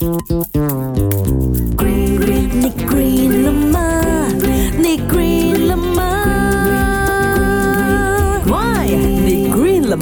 Green, green, ni green green la Why? Ni green la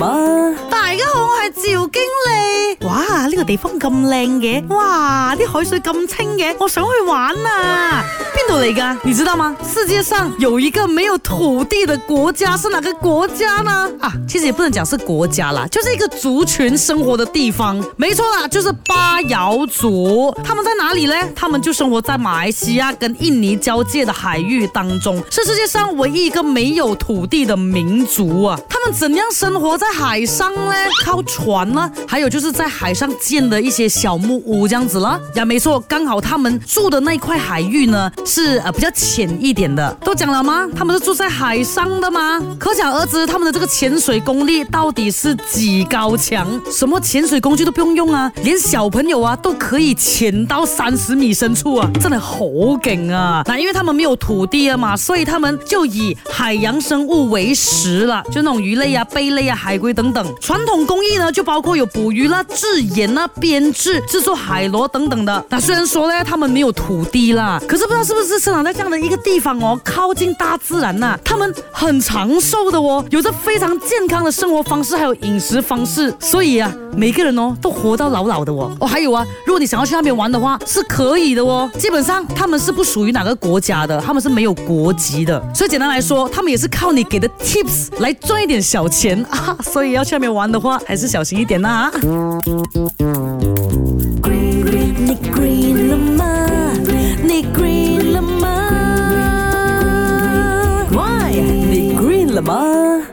大家好，我系赵经理。哇，呢个地方咁靓嘅，哇，啲海水咁清嘅，我想去玩啊！边度嚟噶？你知道吗？世界上有一个没有土地的国家，是哪个国家呢？啊，其实也不能讲是国家啦，就是一个族群生活的地方。没错啦，就是巴瑶族。他们在哪里呢？他们就生活在马来西亚跟印尼交界的海域当中，是世界上唯一一个没有土地的民族啊！他们怎样生活在海上呢？靠船呢，还有就是在海上建的一些小木屋这样子了。呀，没错，刚好他们住的那块海域呢是呃比较浅一点的。都讲了吗？他们是住在海上的吗？可想而知他们的这个潜水功力到底是几高强，什么潜水工具都不用用啊，连小朋友啊都可以潜到三十米深处啊，真的好梗啊！那因为他们没有土地了嘛，所以他们就以海洋生物为食了，就那种鱼类啊、贝类啊、海龟等等，传统。工艺呢，就包括有捕鱼啦、制盐啦、编制、制作海螺等等的。那虽然说呢，他们没有土地啦，可是不知道是不是生长在这样的一个地方哦，靠近大自然呐，他们很长寿的哦，有着非常健康的生活方式还有饮食方式，所以啊，每个人哦都活到老老的哦。哦，还有啊，如果你想要去那边玩的话是可以的哦。基本上他们是不属于哪个国家的，他们是没有国籍的。所以简单来说，他们也是靠你给的 tips 来赚一点小钱啊。所以要去那边玩的话。还是小心一点呐！Why？你 green 了吗？